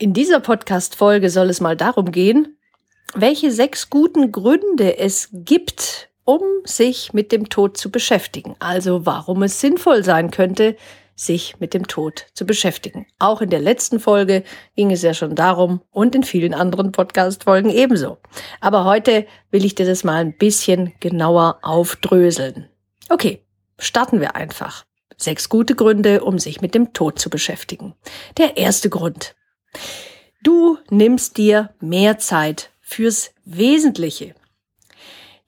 In dieser Podcast-Folge soll es mal darum gehen, welche sechs guten Gründe es gibt, um sich mit dem Tod zu beschäftigen. Also warum es sinnvoll sein könnte, sich mit dem Tod zu beschäftigen. Auch in der letzten Folge ging es ja schon darum und in vielen anderen Podcast-Folgen ebenso. Aber heute will ich dir das mal ein bisschen genauer aufdröseln. Okay, starten wir einfach. Sechs gute Gründe, um sich mit dem Tod zu beschäftigen. Der erste Grund. Du nimmst dir mehr Zeit fürs Wesentliche.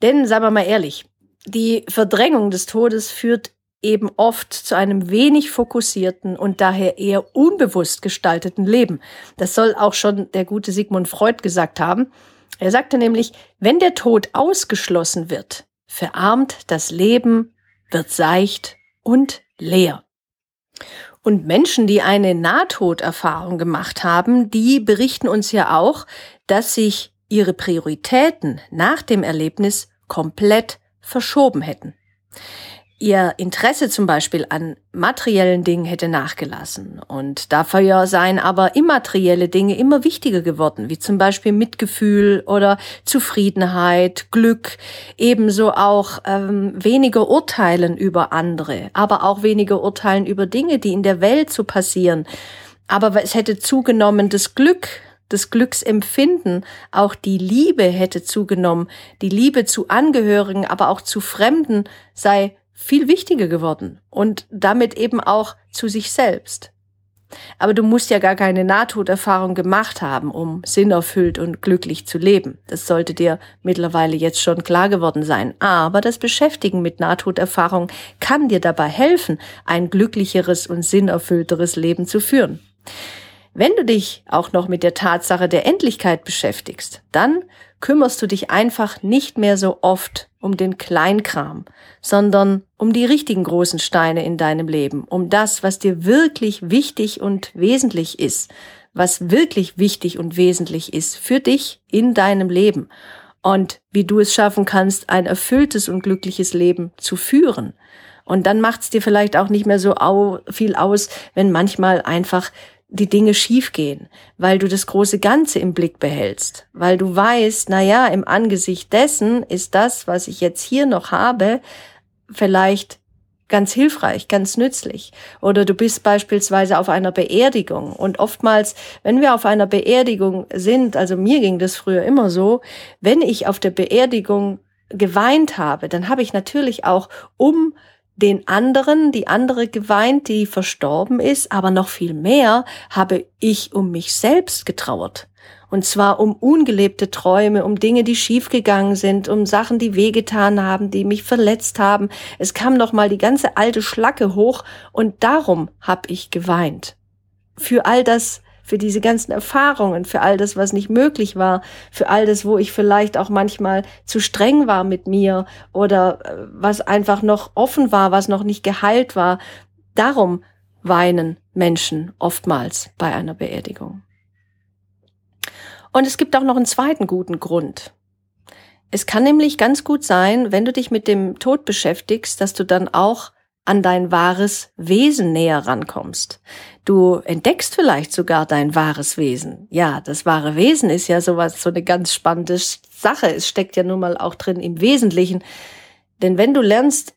Denn, sagen wir mal ehrlich, die Verdrängung des Todes führt eben oft zu einem wenig fokussierten und daher eher unbewusst gestalteten Leben. Das soll auch schon der gute Sigmund Freud gesagt haben. Er sagte nämlich, wenn der Tod ausgeschlossen wird, verarmt das Leben, wird seicht und leer. Und Menschen, die eine Nahtoderfahrung gemacht haben, die berichten uns ja auch, dass sich ihre Prioritäten nach dem Erlebnis komplett verschoben hätten ihr Interesse zum Beispiel an materiellen Dingen hätte nachgelassen. Und dafür seien aber immaterielle Dinge immer wichtiger geworden, wie zum Beispiel Mitgefühl oder Zufriedenheit, Glück, ebenso auch ähm, weniger Urteilen über andere, aber auch weniger Urteilen über Dinge, die in der Welt so passieren. Aber es hätte zugenommen das Glück, das Glücksempfinden, auch die Liebe hätte zugenommen, die Liebe zu Angehörigen, aber auch zu Fremden sei viel wichtiger geworden und damit eben auch zu sich selbst. Aber du musst ja gar keine Nahtoderfahrung gemacht haben, um sinnerfüllt und glücklich zu leben. Das sollte dir mittlerweile jetzt schon klar geworden sein. Aber das Beschäftigen mit Nahtoderfahrung kann dir dabei helfen, ein glücklicheres und sinnerfüllteres Leben zu führen. Wenn du dich auch noch mit der Tatsache der Endlichkeit beschäftigst, dann kümmerst du dich einfach nicht mehr so oft um den Kleinkram, sondern um die richtigen großen Steine in deinem Leben, um das, was dir wirklich wichtig und wesentlich ist, was wirklich wichtig und wesentlich ist für dich in deinem Leben und wie du es schaffen kannst, ein erfülltes und glückliches Leben zu führen. Und dann macht es dir vielleicht auch nicht mehr so viel aus, wenn manchmal einfach die Dinge schiefgehen, weil du das große Ganze im Blick behältst, weil du weißt, na ja, im Angesicht dessen ist das, was ich jetzt hier noch habe, vielleicht ganz hilfreich, ganz nützlich. Oder du bist beispielsweise auf einer Beerdigung und oftmals, wenn wir auf einer Beerdigung sind, also mir ging das früher immer so, wenn ich auf der Beerdigung geweint habe, dann habe ich natürlich auch um den anderen, die andere geweint, die verstorben ist, aber noch viel mehr habe ich um mich selbst getrauert. Und zwar um ungelebte Träume, um Dinge, die schiefgegangen sind, um Sachen, die wehgetan haben, die mich verletzt haben. Es kam noch mal die ganze alte Schlacke hoch und darum habe ich geweint. Für all das, für diese ganzen Erfahrungen, für all das, was nicht möglich war, für all das, wo ich vielleicht auch manchmal zu streng war mit mir oder äh, was einfach noch offen war, was noch nicht geheilt war. Darum weinen Menschen oftmals bei einer Beerdigung. Und es gibt auch noch einen zweiten guten Grund. Es kann nämlich ganz gut sein, wenn du dich mit dem Tod beschäftigst, dass du dann auch an dein wahres Wesen näher rankommst. Du entdeckst vielleicht sogar dein wahres Wesen. Ja, das wahre Wesen ist ja sowas, so eine ganz spannende Sache. Es steckt ja nun mal auch drin im Wesentlichen. Denn wenn du lernst,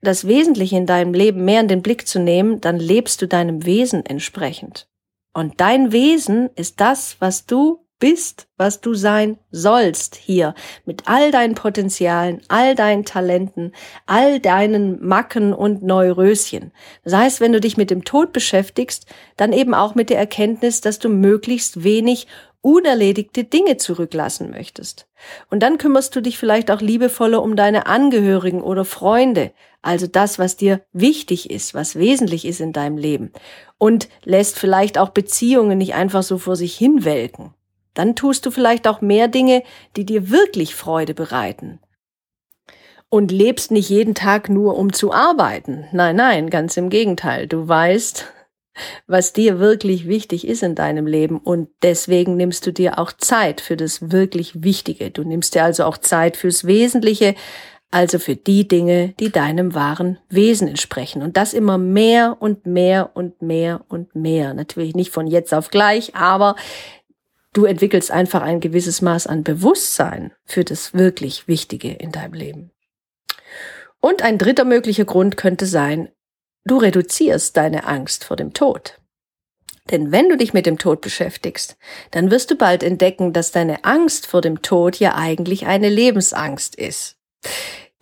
das Wesentliche in deinem Leben mehr in den Blick zu nehmen, dann lebst du deinem Wesen entsprechend. Und dein Wesen ist das, was du bist, was du sein sollst hier, mit all deinen Potenzialen, all deinen Talenten, all deinen Macken und Neuröschen. Das heißt, wenn du dich mit dem Tod beschäftigst, dann eben auch mit der Erkenntnis, dass du möglichst wenig unerledigte Dinge zurücklassen möchtest. Und dann kümmerst du dich vielleicht auch liebevoller um deine Angehörigen oder Freunde, also das, was dir wichtig ist, was wesentlich ist in deinem Leben und lässt vielleicht auch Beziehungen nicht einfach so vor sich hinwelken. Dann tust du vielleicht auch mehr Dinge, die dir wirklich Freude bereiten. Und lebst nicht jeden Tag nur, um zu arbeiten. Nein, nein, ganz im Gegenteil. Du weißt, was dir wirklich wichtig ist in deinem Leben und deswegen nimmst du dir auch Zeit für das wirklich Wichtige. Du nimmst dir also auch Zeit fürs Wesentliche, also für die Dinge, die deinem wahren Wesen entsprechen. Und das immer mehr und mehr und mehr und mehr. Natürlich nicht von jetzt auf gleich, aber du entwickelst einfach ein gewisses Maß an Bewusstsein für das wirklich Wichtige in deinem Leben. Und ein dritter möglicher Grund könnte sein, du reduzierst deine Angst vor dem Tod. Denn wenn du dich mit dem Tod beschäftigst, dann wirst du bald entdecken, dass deine Angst vor dem Tod ja eigentlich eine Lebensangst ist.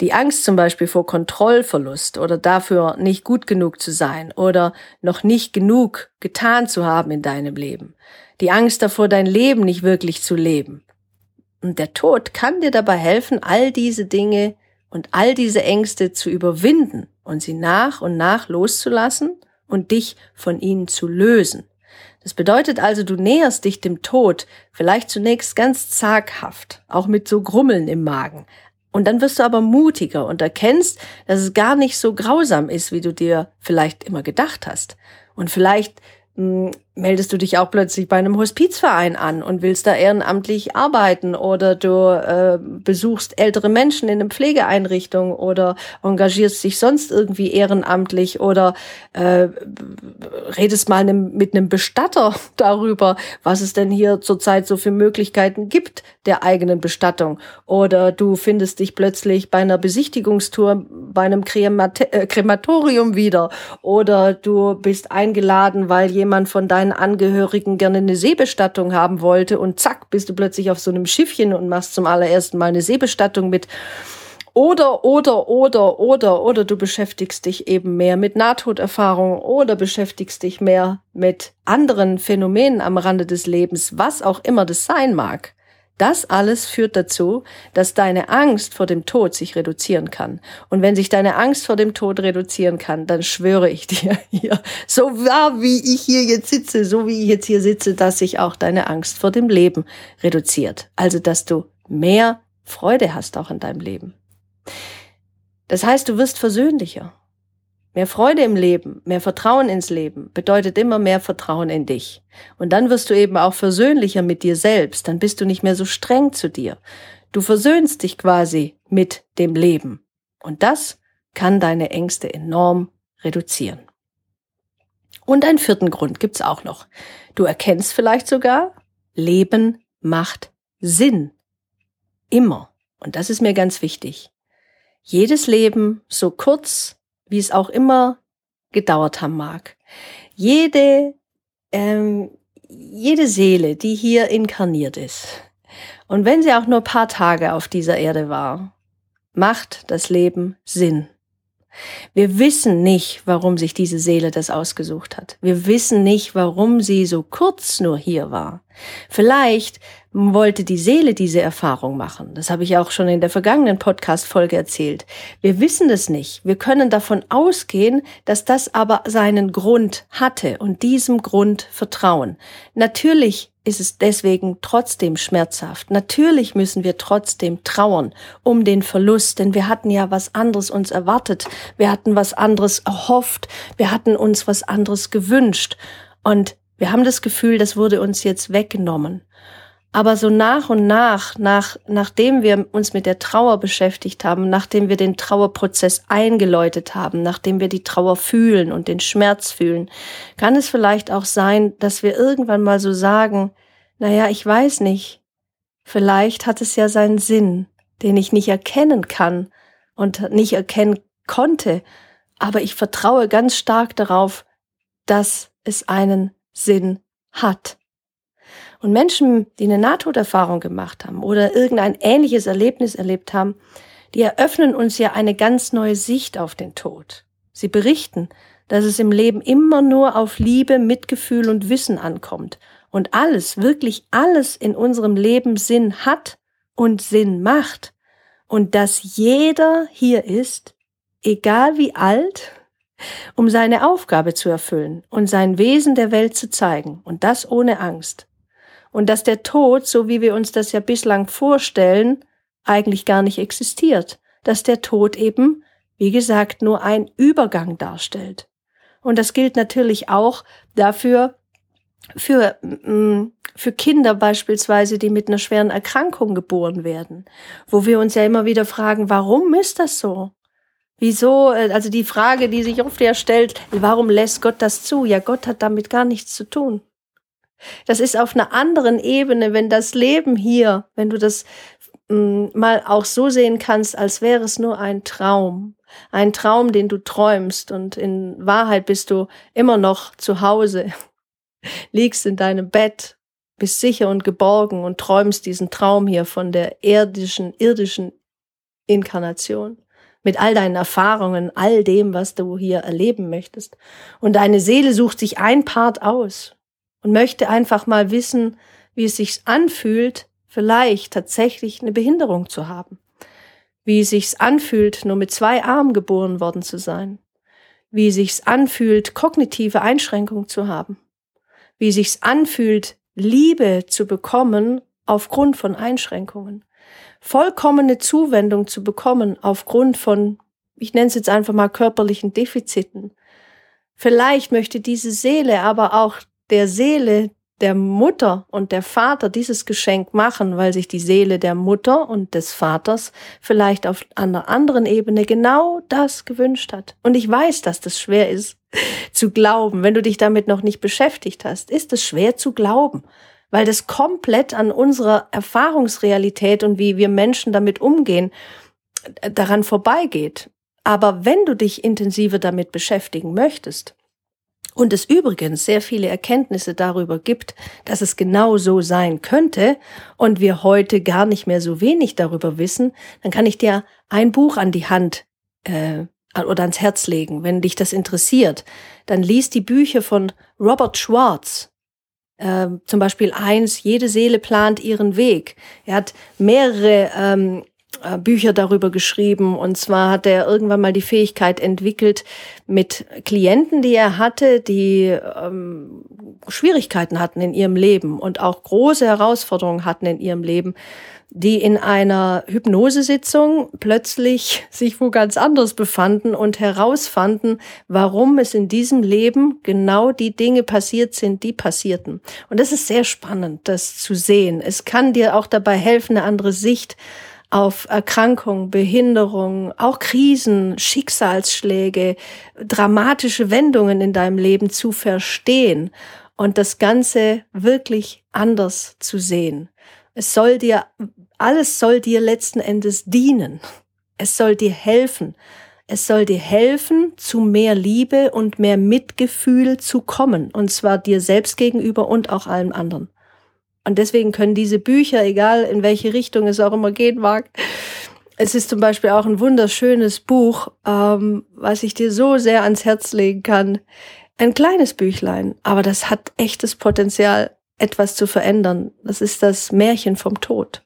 Die Angst zum Beispiel vor Kontrollverlust oder dafür nicht gut genug zu sein oder noch nicht genug getan zu haben in deinem Leben. Die Angst davor, dein Leben nicht wirklich zu leben. Und der Tod kann dir dabei helfen, all diese Dinge und all diese Ängste zu überwinden und sie nach und nach loszulassen und dich von ihnen zu lösen. Das bedeutet also, du näherst dich dem Tod vielleicht zunächst ganz zaghaft, auch mit so Grummeln im Magen. Und dann wirst du aber mutiger und erkennst, dass es gar nicht so grausam ist, wie du dir vielleicht immer gedacht hast. Und vielleicht hm, meldest du dich auch plötzlich bei einem Hospizverein an und willst da ehrenamtlich arbeiten oder du äh, besuchst ältere Menschen in einer Pflegeeinrichtung oder engagierst dich sonst irgendwie ehrenamtlich oder äh, redest mal mit einem Bestatter darüber, was es denn hier zurzeit so für Möglichkeiten gibt der eigenen Bestattung. Oder du findest dich plötzlich bei einer Besichtigungstour bei einem äh, Krematorium wieder. Oder du bist eingeladen, weil jemand von deinem deinen Angehörigen gerne eine Seebestattung haben wollte und zack, bist du plötzlich auf so einem Schiffchen und machst zum allerersten Mal eine Seebestattung mit. Oder, oder, oder, oder, oder du beschäftigst dich eben mehr mit Nahtoderfahrung oder beschäftigst dich mehr mit anderen Phänomenen am Rande des Lebens, was auch immer das sein mag. Das alles führt dazu, dass deine Angst vor dem Tod sich reduzieren kann. Und wenn sich deine Angst vor dem Tod reduzieren kann, dann schwöre ich dir hier, so wahr wie ich hier jetzt sitze, so wie ich jetzt hier sitze, dass sich auch deine Angst vor dem Leben reduziert. Also, dass du mehr Freude hast auch in deinem Leben. Das heißt, du wirst versöhnlicher. Mehr Freude im Leben, mehr Vertrauen ins Leben bedeutet immer mehr Vertrauen in dich. Und dann wirst du eben auch versöhnlicher mit dir selbst, dann bist du nicht mehr so streng zu dir. Du versöhnst dich quasi mit dem Leben. Und das kann deine Ängste enorm reduzieren. Und einen vierten Grund gibt's auch noch. Du erkennst vielleicht sogar, Leben macht Sinn. Immer. Und das ist mir ganz wichtig. Jedes Leben, so kurz wie es auch immer gedauert haben mag. Jede, ähm, jede Seele, die hier inkarniert ist, und wenn sie auch nur paar Tage auf dieser Erde war, macht das Leben Sinn. Wir wissen nicht, warum sich diese Seele das ausgesucht hat. Wir wissen nicht, warum sie so kurz nur hier war. Vielleicht wollte die Seele diese Erfahrung machen. Das habe ich auch schon in der vergangenen Podcast-Folge erzählt. Wir wissen es nicht. Wir können davon ausgehen, dass das aber seinen Grund hatte und diesem Grund vertrauen. Natürlich ist es deswegen trotzdem schmerzhaft. Natürlich müssen wir trotzdem trauern um den Verlust, denn wir hatten ja was anderes uns erwartet. Wir hatten was anderes erhofft. Wir hatten uns was anderes gewünscht. Und wir haben das Gefühl, das wurde uns jetzt weggenommen. Aber so nach und nach, nach, nachdem wir uns mit der Trauer beschäftigt haben, nachdem wir den Trauerprozess eingeläutet haben, nachdem wir die Trauer fühlen und den Schmerz fühlen, kann es vielleicht auch sein, dass wir irgendwann mal so sagen, naja, ich weiß nicht, vielleicht hat es ja seinen Sinn, den ich nicht erkennen kann und nicht erkennen konnte, aber ich vertraue ganz stark darauf, dass es einen Sinn hat. Und Menschen, die eine Nahtoderfahrung gemacht haben oder irgendein ähnliches Erlebnis erlebt haben, die eröffnen uns ja eine ganz neue Sicht auf den Tod. Sie berichten, dass es im Leben immer nur auf Liebe, Mitgefühl und Wissen ankommt und alles, wirklich alles in unserem Leben Sinn hat und Sinn macht und dass jeder hier ist, egal wie alt, um seine Aufgabe zu erfüllen und sein Wesen der Welt zu zeigen und das ohne Angst. Und dass der Tod, so wie wir uns das ja bislang vorstellen, eigentlich gar nicht existiert. Dass der Tod eben, wie gesagt, nur ein Übergang darstellt. Und das gilt natürlich auch dafür, für, mm, für Kinder beispielsweise, die mit einer schweren Erkrankung geboren werden, wo wir uns ja immer wieder fragen, warum ist das so? Wieso, äh, also die Frage, die sich oft ja stellt, warum lässt Gott das zu? Ja, Gott hat damit gar nichts zu tun. Das ist auf einer anderen Ebene, wenn das Leben hier, wenn du das mm, mal auch so sehen kannst, als wäre es nur ein Traum. Ein Traum, den du träumst und in Wahrheit bist du immer noch zu Hause liegst in deinem Bett, bist sicher und geborgen und träumst diesen Traum hier von der irdischen, irdischen Inkarnation. Mit all deinen Erfahrungen, all dem, was du hier erleben möchtest. Und deine Seele sucht sich ein Part aus und möchte einfach mal wissen, wie es sich anfühlt, vielleicht tatsächlich eine Behinderung zu haben. Wie es sich anfühlt, nur mit zwei Armen geboren worden zu sein. Wie es sich anfühlt, kognitive Einschränkungen zu haben wie sich's anfühlt, Liebe zu bekommen aufgrund von Einschränkungen. Vollkommene Zuwendung zu bekommen aufgrund von, ich nenne es jetzt einfach mal körperlichen Defiziten. Vielleicht möchte diese Seele aber auch der Seele der Mutter und der Vater dieses Geschenk machen, weil sich die Seele der Mutter und des Vaters vielleicht auf einer anderen Ebene genau das gewünscht hat. Und ich weiß, dass das schwer ist zu glauben. Wenn du dich damit noch nicht beschäftigt hast, ist es schwer zu glauben, weil das komplett an unserer Erfahrungsrealität und wie wir Menschen damit umgehen, daran vorbeigeht. Aber wenn du dich intensiver damit beschäftigen möchtest, und es übrigens sehr viele Erkenntnisse darüber gibt, dass es genau so sein könnte und wir heute gar nicht mehr so wenig darüber wissen, dann kann ich dir ein Buch an die Hand äh, oder ans Herz legen, wenn dich das interessiert. Dann lies die Bücher von Robert Schwartz. Äh, zum Beispiel eins, jede Seele plant ihren Weg. Er hat mehrere ähm, äh, Bücher darüber geschrieben. Und zwar hat er irgendwann mal die Fähigkeit entwickelt, mit Klienten, die er hatte, die ähm, Schwierigkeiten hatten in ihrem Leben und auch große Herausforderungen hatten in ihrem Leben, die in einer Hypnosesitzung plötzlich sich wo ganz anders befanden und herausfanden, warum es in diesem Leben genau die Dinge passiert sind, die passierten. Und das ist sehr spannend, das zu sehen. Es kann dir auch dabei helfen, eine andere Sicht auf Erkrankung, Behinderung, auch Krisen, Schicksalsschläge, dramatische Wendungen in deinem Leben zu verstehen und das Ganze wirklich anders zu sehen. Es soll dir, alles soll dir letzten Endes dienen. Es soll dir helfen. Es soll dir helfen, zu mehr Liebe und mehr Mitgefühl zu kommen. Und zwar dir selbst gegenüber und auch allen anderen. Und deswegen können diese Bücher, egal in welche Richtung es auch immer gehen mag, es ist zum Beispiel auch ein wunderschönes Buch, ähm, was ich dir so sehr ans Herz legen kann. Ein kleines Büchlein, aber das hat echtes Potenzial, etwas zu verändern. Das ist das Märchen vom Tod.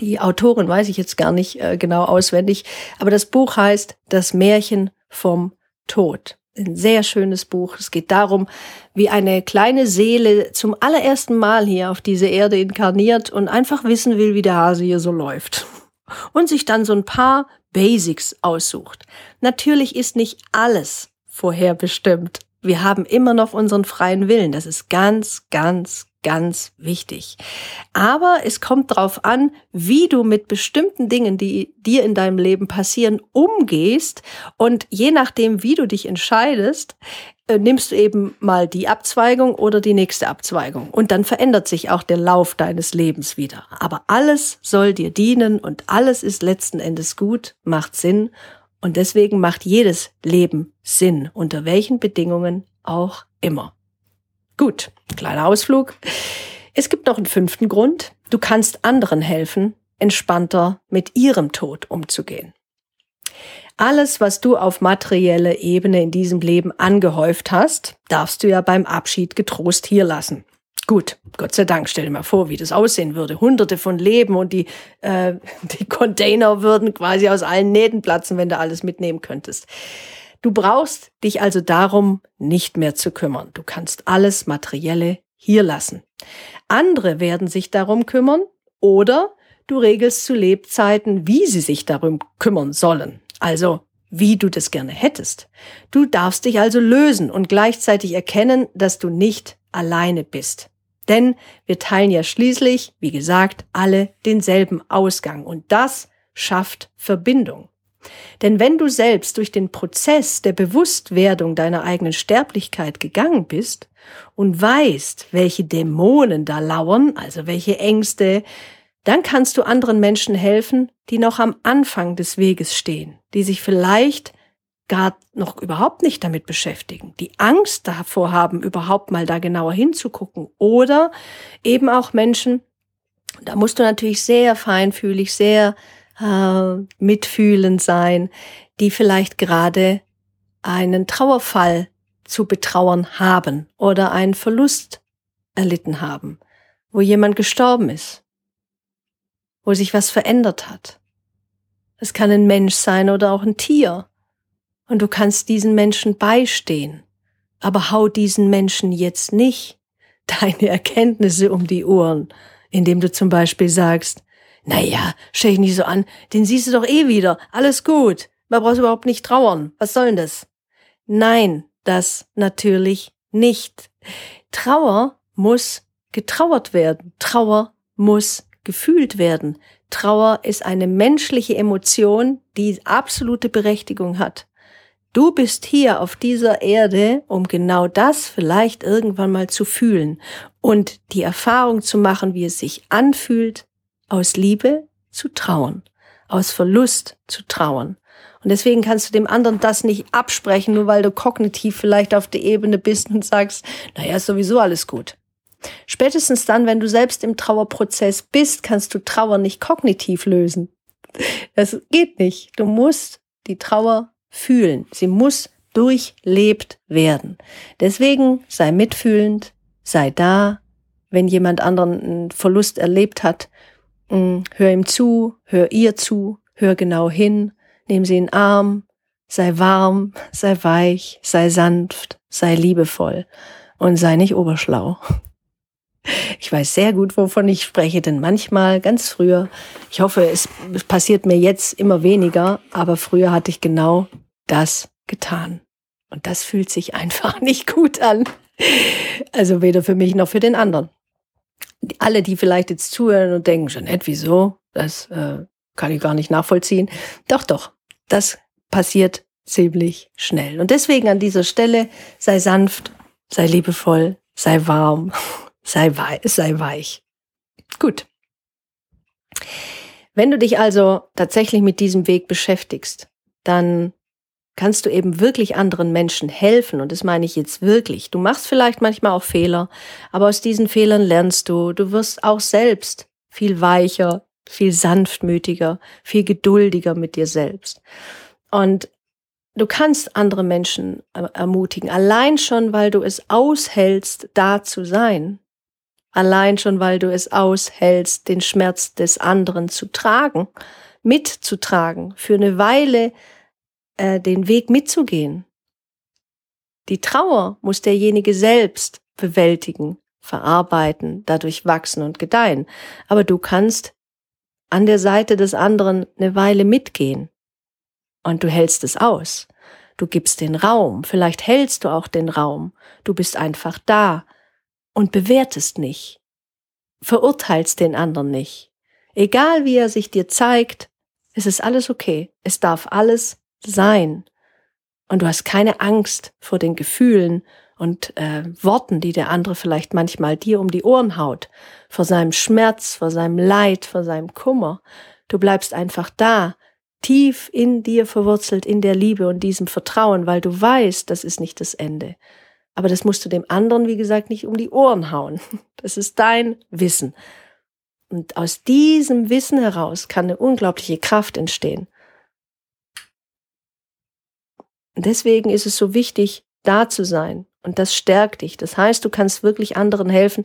Die Autorin weiß ich jetzt gar nicht äh, genau auswendig, aber das Buch heißt Das Märchen vom Tod ein sehr schönes Buch. Es geht darum, wie eine kleine Seele zum allerersten Mal hier auf diese Erde inkarniert und einfach wissen will, wie der Hase hier so läuft. Und sich dann so ein paar Basics aussucht. Natürlich ist nicht alles vorherbestimmt. Wir haben immer noch unseren freien Willen. Das ist ganz, ganz, ganz wichtig. Aber es kommt darauf an, wie du mit bestimmten Dingen, die dir in deinem Leben passieren, umgehst. Und je nachdem, wie du dich entscheidest, äh, nimmst du eben mal die Abzweigung oder die nächste Abzweigung. Und dann verändert sich auch der Lauf deines Lebens wieder. Aber alles soll dir dienen und alles ist letzten Endes gut, macht Sinn. Und deswegen macht jedes Leben Sinn, unter welchen Bedingungen auch immer. Gut, kleiner Ausflug. Es gibt noch einen fünften Grund. Du kannst anderen helfen, entspannter mit ihrem Tod umzugehen. Alles, was du auf materielle Ebene in diesem Leben angehäuft hast, darfst du ja beim Abschied getrost hier lassen. Gut, Gott sei Dank, stell dir mal vor, wie das aussehen würde. Hunderte von Leben und die, äh, die Container würden quasi aus allen Nähten platzen, wenn du alles mitnehmen könntest. Du brauchst dich also darum nicht mehr zu kümmern. Du kannst alles Materielle hier lassen. Andere werden sich darum kümmern oder du regelst zu Lebzeiten, wie sie sich darum kümmern sollen. Also wie du das gerne hättest. Du darfst dich also lösen und gleichzeitig erkennen, dass du nicht alleine bist. Denn wir teilen ja schließlich, wie gesagt, alle denselben Ausgang und das schafft Verbindung. Denn wenn du selbst durch den Prozess der Bewusstwerdung deiner eigenen Sterblichkeit gegangen bist und weißt, welche Dämonen da lauern, also welche Ängste, dann kannst du anderen Menschen helfen, die noch am Anfang des Weges stehen, die sich vielleicht gar noch überhaupt nicht damit beschäftigen, die Angst davor haben, überhaupt mal da genauer hinzugucken. Oder eben auch Menschen, da musst du natürlich sehr feinfühlig, sehr äh, mitfühlend sein, die vielleicht gerade einen Trauerfall zu betrauern haben oder einen Verlust erlitten haben, wo jemand gestorben ist, wo sich was verändert hat. Es kann ein Mensch sein oder auch ein Tier. Und du kannst diesen Menschen beistehen. Aber hau diesen Menschen jetzt nicht deine Erkenntnisse um die Ohren, indem du zum Beispiel sagst, naja, stell dich nicht so an, den siehst du doch eh wieder, alles gut, man braucht überhaupt nicht trauern, was soll denn das? Nein, das natürlich nicht. Trauer muss getrauert werden, Trauer muss gefühlt werden. Trauer ist eine menschliche Emotion, die absolute Berechtigung hat. Du bist hier auf dieser Erde, um genau das vielleicht irgendwann mal zu fühlen und die Erfahrung zu machen, wie es sich anfühlt, aus Liebe zu trauen, aus Verlust zu trauen. Und deswegen kannst du dem anderen das nicht absprechen, nur weil du kognitiv vielleicht auf der Ebene bist und sagst, naja, ist sowieso alles gut. Spätestens dann, wenn du selbst im Trauerprozess bist, kannst du Trauer nicht kognitiv lösen. Das geht nicht. Du musst die Trauer fühlen. Sie muss durchlebt werden. Deswegen sei mitfühlend, sei da. Wenn jemand anderen einen Verlust erlebt hat, hör ihm zu, hör ihr zu, hör genau hin, nimm sie in den Arm, sei warm, sei weich, sei sanft, sei liebevoll und sei nicht oberschlau. Ich weiß sehr gut, wovon ich spreche, denn manchmal, ganz früher, ich hoffe, es passiert mir jetzt immer weniger, aber früher hatte ich genau das getan. Und das fühlt sich einfach nicht gut an. Also weder für mich noch für den anderen. Alle, die vielleicht jetzt zuhören und denken, Jeanette, wieso? Das äh, kann ich gar nicht nachvollziehen. Doch, doch, das passiert ziemlich schnell. Und deswegen an dieser Stelle sei sanft, sei liebevoll, sei warm sei, wei sei weich. Gut. Wenn du dich also tatsächlich mit diesem Weg beschäftigst, dann kannst du eben wirklich anderen Menschen helfen. Und das meine ich jetzt wirklich. Du machst vielleicht manchmal auch Fehler, aber aus diesen Fehlern lernst du. Du wirst auch selbst viel weicher, viel sanftmütiger, viel geduldiger mit dir selbst. Und du kannst andere Menschen ermutigen, allein schon, weil du es aushältst, da zu sein. Allein schon, weil du es aushältst, den Schmerz des anderen zu tragen, mitzutragen, für eine Weile äh, den Weg mitzugehen. Die Trauer muss derjenige selbst bewältigen, verarbeiten, dadurch wachsen und gedeihen. Aber du kannst an der Seite des anderen eine Weile mitgehen. Und du hältst es aus. Du gibst den Raum. Vielleicht hältst du auch den Raum. Du bist einfach da und bewertest nicht, verurteilst den anderen nicht. Egal wie er sich dir zeigt, es ist alles okay. Es darf alles sein. Und du hast keine Angst vor den Gefühlen und äh, Worten, die der andere vielleicht manchmal dir um die Ohren haut, vor seinem Schmerz, vor seinem Leid, vor seinem Kummer. Du bleibst einfach da, tief in dir verwurzelt, in der Liebe und diesem Vertrauen, weil du weißt, das ist nicht das Ende. Aber das musst du dem anderen, wie gesagt, nicht um die Ohren hauen. Das ist dein Wissen. Und aus diesem Wissen heraus kann eine unglaubliche Kraft entstehen. Und deswegen ist es so wichtig, da zu sein. Und das stärkt dich. Das heißt, du kannst wirklich anderen helfen,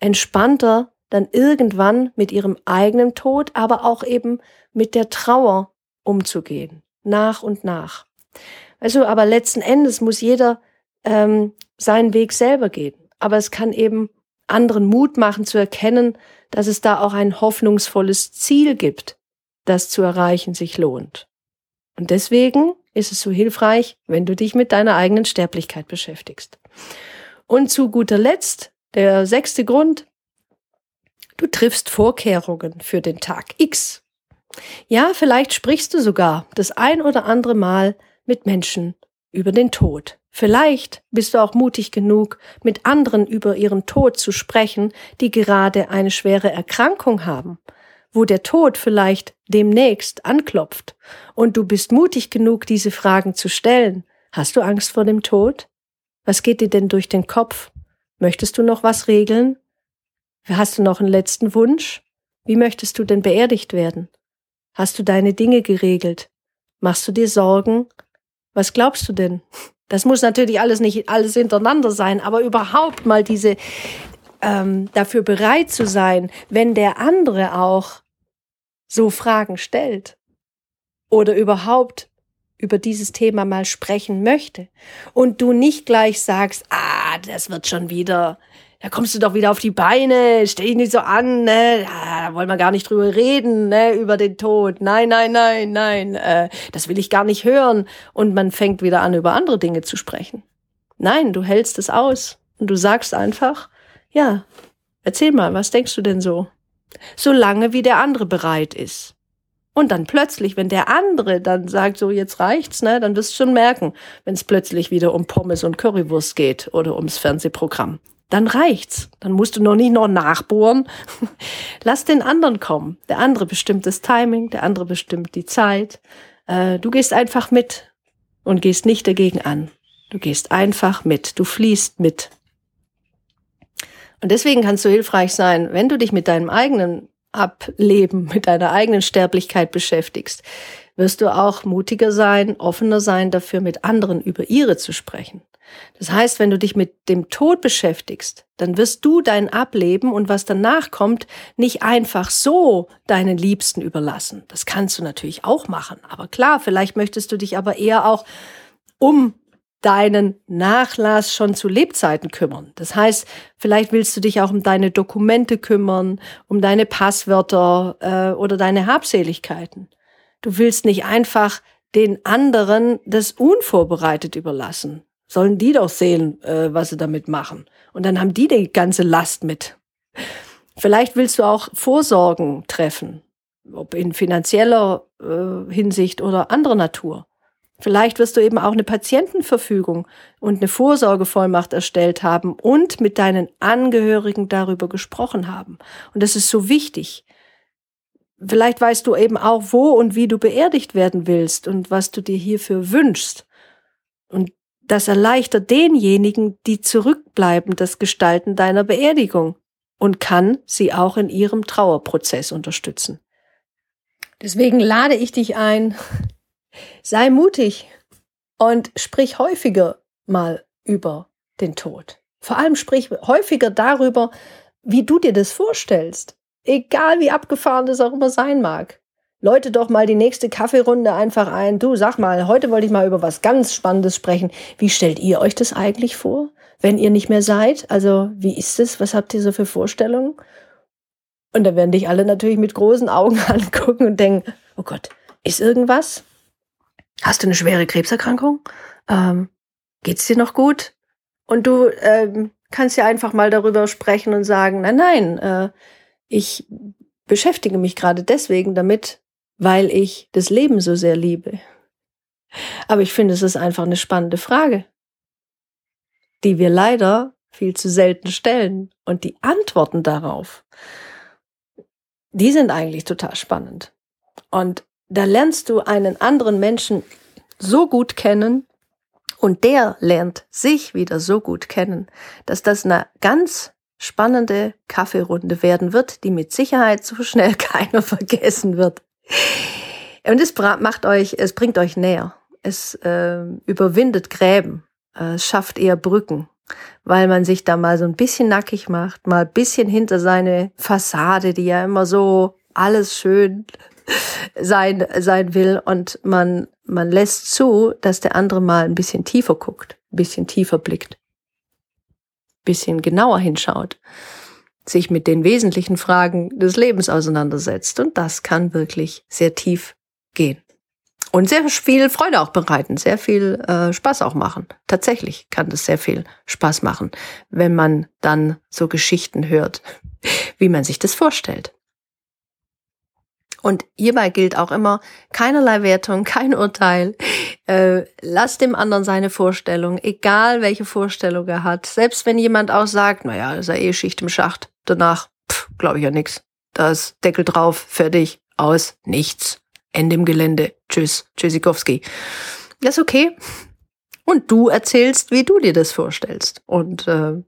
entspannter dann irgendwann mit ihrem eigenen Tod, aber auch eben mit der Trauer umzugehen. Nach und nach. Also, aber letzten Endes muss jeder ähm, seinen Weg selber gehen. Aber es kann eben anderen Mut machen zu erkennen, dass es da auch ein hoffnungsvolles Ziel gibt, das zu erreichen sich lohnt. Und deswegen ist es so hilfreich, wenn du dich mit deiner eigenen Sterblichkeit beschäftigst. Und zu guter Letzt, der sechste Grund, du triffst Vorkehrungen für den Tag X. Ja, vielleicht sprichst du sogar das ein oder andere Mal mit Menschen über den Tod. Vielleicht bist du auch mutig genug, mit anderen über ihren Tod zu sprechen, die gerade eine schwere Erkrankung haben, wo der Tod vielleicht demnächst anklopft. Und du bist mutig genug, diese Fragen zu stellen. Hast du Angst vor dem Tod? Was geht dir denn durch den Kopf? Möchtest du noch was regeln? Hast du noch einen letzten Wunsch? Wie möchtest du denn beerdigt werden? Hast du deine Dinge geregelt? Machst du dir Sorgen? Was glaubst du denn? Das muss natürlich alles nicht alles hintereinander sein, aber überhaupt mal diese ähm, dafür bereit zu sein, wenn der andere auch so Fragen stellt oder überhaupt über dieses Thema mal sprechen möchte und du nicht gleich sagst, ah, das wird schon wieder, da kommst du doch wieder auf die Beine, steh dich nicht so an, ne? da wollen wir gar nicht drüber reden, ne? über den Tod. Nein, nein, nein, nein, äh, das will ich gar nicht hören. Und man fängt wieder an, über andere Dinge zu sprechen. Nein, du hältst es aus und du sagst einfach, ja, erzähl mal, was denkst du denn so? Solange wie der andere bereit ist. Und dann plötzlich, wenn der andere dann sagt, so jetzt reicht's, ne, dann wirst du schon merken, wenn es plötzlich wieder um Pommes und Currywurst geht oder ums Fernsehprogramm dann reicht's. Dann musst du noch nicht noch nachbohren. Lass den anderen kommen. Der andere bestimmt das Timing, der andere bestimmt die Zeit. Äh, du gehst einfach mit und gehst nicht dagegen an. Du gehst einfach mit. Du fließt mit. Und deswegen kannst du hilfreich sein, wenn du dich mit deinem eigenen Ableben, mit deiner eigenen Sterblichkeit beschäftigst, wirst du auch mutiger sein, offener sein dafür, mit anderen über ihre zu sprechen. Das heißt, wenn du dich mit dem Tod beschäftigst, dann wirst du dein Ableben und was danach kommt, nicht einfach so deinen Liebsten überlassen. Das kannst du natürlich auch machen. Aber klar, vielleicht möchtest du dich aber eher auch um deinen Nachlass schon zu Lebzeiten kümmern. Das heißt, vielleicht willst du dich auch um deine Dokumente kümmern, um deine Passwörter äh, oder deine Habseligkeiten. Du willst nicht einfach den anderen das unvorbereitet überlassen, sollen die doch sehen, äh, was sie damit machen. Und dann haben die die ganze Last mit. Vielleicht willst du auch Vorsorgen treffen, ob in finanzieller äh, Hinsicht oder anderer Natur. Vielleicht wirst du eben auch eine Patientenverfügung und eine Vorsorgevollmacht erstellt haben und mit deinen Angehörigen darüber gesprochen haben. Und das ist so wichtig. Vielleicht weißt du eben auch, wo und wie du beerdigt werden willst und was du dir hierfür wünschst. Und das erleichtert denjenigen, die zurückbleiben, das Gestalten deiner Beerdigung und kann sie auch in ihrem Trauerprozess unterstützen. Deswegen lade ich dich ein, sei mutig und sprich häufiger mal über den Tod. Vor allem sprich häufiger darüber, wie du dir das vorstellst. Egal wie abgefahren das auch immer sein mag läute doch mal die nächste Kaffeerunde einfach ein. Du, sag mal, heute wollte ich mal über was ganz Spannendes sprechen. Wie stellt ihr euch das eigentlich vor, wenn ihr nicht mehr seid? Also, wie ist es? Was habt ihr so für Vorstellungen? Und da werden dich alle natürlich mit großen Augen angucken und denken, oh Gott, ist irgendwas? Hast du eine schwere Krebserkrankung? Ähm, geht's dir noch gut? Und du ähm, kannst ja einfach mal darüber sprechen und sagen, nein, nein, äh, ich beschäftige mich gerade deswegen damit, weil ich das Leben so sehr liebe. Aber ich finde, es ist einfach eine spannende Frage, die wir leider viel zu selten stellen. Und die Antworten darauf, die sind eigentlich total spannend. Und da lernst du einen anderen Menschen so gut kennen und der lernt sich wieder so gut kennen, dass das eine ganz spannende Kaffeerunde werden wird, die mit Sicherheit so schnell keiner vergessen wird. Und es macht euch, es bringt euch näher. Es äh, überwindet Gräben. Äh, schafft eher Brücken, weil man sich da mal so ein bisschen nackig macht, mal ein bisschen hinter seine Fassade, die ja immer so alles schön sein, sein will und man, man lässt zu, dass der andere mal ein bisschen tiefer guckt, ein bisschen tiefer blickt. bisschen genauer hinschaut, sich mit den wesentlichen Fragen des Lebens auseinandersetzt. Und das kann wirklich sehr tief gehen. Und sehr viel Freude auch bereiten, sehr viel äh, Spaß auch machen. Tatsächlich kann das sehr viel Spaß machen, wenn man dann so Geschichten hört, wie man sich das vorstellt. Und hierbei gilt auch immer keinerlei Wertung, kein Urteil. Äh, lass dem anderen seine Vorstellung, egal welche Vorstellung er hat. Selbst wenn jemand auch sagt, naja, das ist ja eh Schicht im Schacht. Danach, glaube ich ja nix. Da ist Deckel drauf, fertig, aus, nichts. Ende im Gelände. Tschüss, Tschüssikowski. Das ist okay. Und du erzählst, wie du dir das vorstellst. Und äh,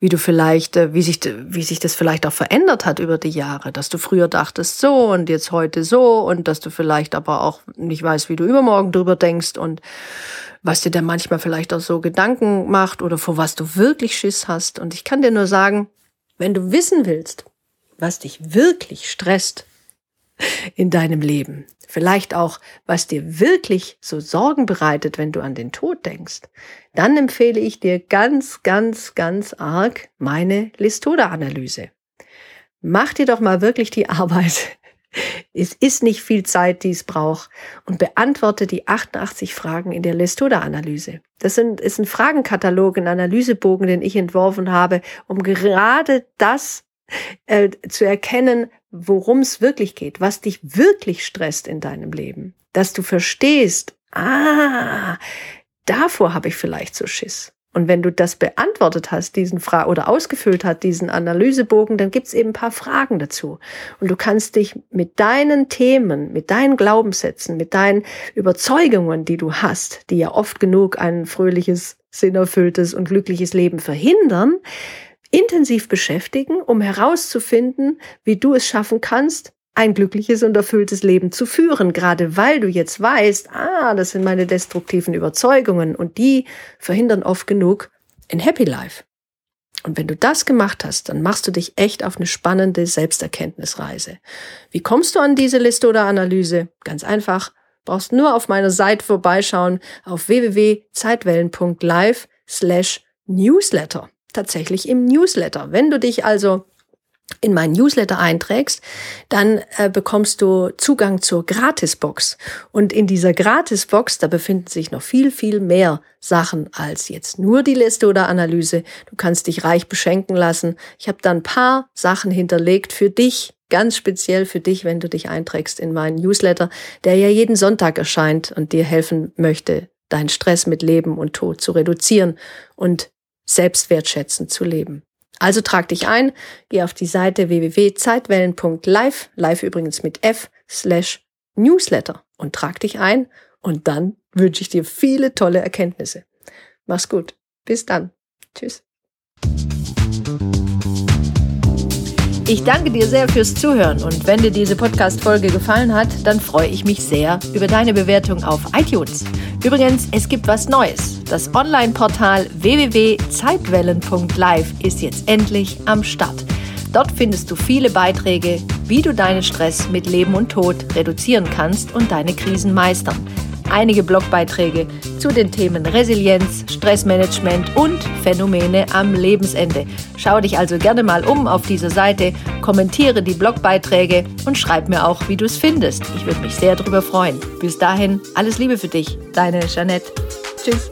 wie du vielleicht, äh, wie sich, wie sich das vielleicht auch verändert hat über die Jahre, dass du früher dachtest so und jetzt heute so und dass du vielleicht aber auch nicht weißt, wie du übermorgen drüber denkst und was dir dann manchmal vielleicht auch so Gedanken macht oder vor was du wirklich Schiss hast. Und ich kann dir nur sagen, wenn du wissen willst, was dich wirklich stresst in deinem Leben, vielleicht auch, was dir wirklich so Sorgen bereitet, wenn du an den Tod denkst, dann empfehle ich dir ganz, ganz, ganz arg meine Listoda-Analyse. Mach dir doch mal wirklich die Arbeit. Es ist nicht viel Zeit, die es braucht und beantworte die 88 Fragen in der Listoda-Analyse. Das sind, ist ein Fragenkatalog, ein Analysebogen, den ich entworfen habe, um gerade das äh, zu erkennen, worum es wirklich geht, was dich wirklich stresst in deinem Leben. Dass du verstehst, ah, davor habe ich vielleicht so Schiss. Und wenn du das beantwortet hast, diesen Fra oder ausgefüllt hast, diesen Analysebogen, dann gibt's eben ein paar Fragen dazu. Und du kannst dich mit deinen Themen, mit deinen Glaubenssätzen, mit deinen Überzeugungen, die du hast, die ja oft genug ein fröhliches, sinnerfülltes und glückliches Leben verhindern, intensiv beschäftigen, um herauszufinden, wie du es schaffen kannst, ein glückliches und erfülltes Leben zu führen, gerade weil du jetzt weißt, ah, das sind meine destruktiven Überzeugungen und die verhindern oft genug ein Happy Life. Und wenn du das gemacht hast, dann machst du dich echt auf eine spannende Selbsterkenntnisreise. Wie kommst du an diese Liste oder Analyse? Ganz einfach. Brauchst nur auf meiner Seite vorbeischauen auf www.zeitwellen.live slash newsletter tatsächlich im Newsletter. Wenn du dich also in meinen Newsletter einträgst, dann äh, bekommst du Zugang zur Gratisbox. Und in dieser Gratisbox, da befinden sich noch viel, viel mehr Sachen als jetzt nur die Liste oder Analyse. Du kannst dich reich beschenken lassen. Ich habe da ein paar Sachen hinterlegt für dich, ganz speziell für dich, wenn du dich einträgst in meinen Newsletter, der ja jeden Sonntag erscheint und dir helfen möchte, deinen Stress mit Leben und Tod zu reduzieren und selbstwertschätzend zu leben. Also trag dich ein, geh auf die Seite www.zeitwellen.live, live übrigens mit F, slash Newsletter und trag dich ein und dann wünsche ich dir viele tolle Erkenntnisse. Mach's gut. Bis dann. Tschüss. Ich danke dir sehr fürs Zuhören und wenn dir diese Podcast-Folge gefallen hat, dann freue ich mich sehr über deine Bewertung auf iTunes. Übrigens, es gibt was Neues. Das Online-Portal www.zeitwellen.live ist jetzt endlich am Start. Dort findest du viele Beiträge, wie du deinen Stress mit Leben und Tod reduzieren kannst und deine Krisen meistern einige Blogbeiträge zu den Themen Resilienz, Stressmanagement und Phänomene am Lebensende. Schau dich also gerne mal um auf dieser Seite, kommentiere die Blogbeiträge und schreib mir auch, wie du es findest. Ich würde mich sehr darüber freuen. Bis dahin, alles Liebe für dich, deine Jeanette. Tschüss.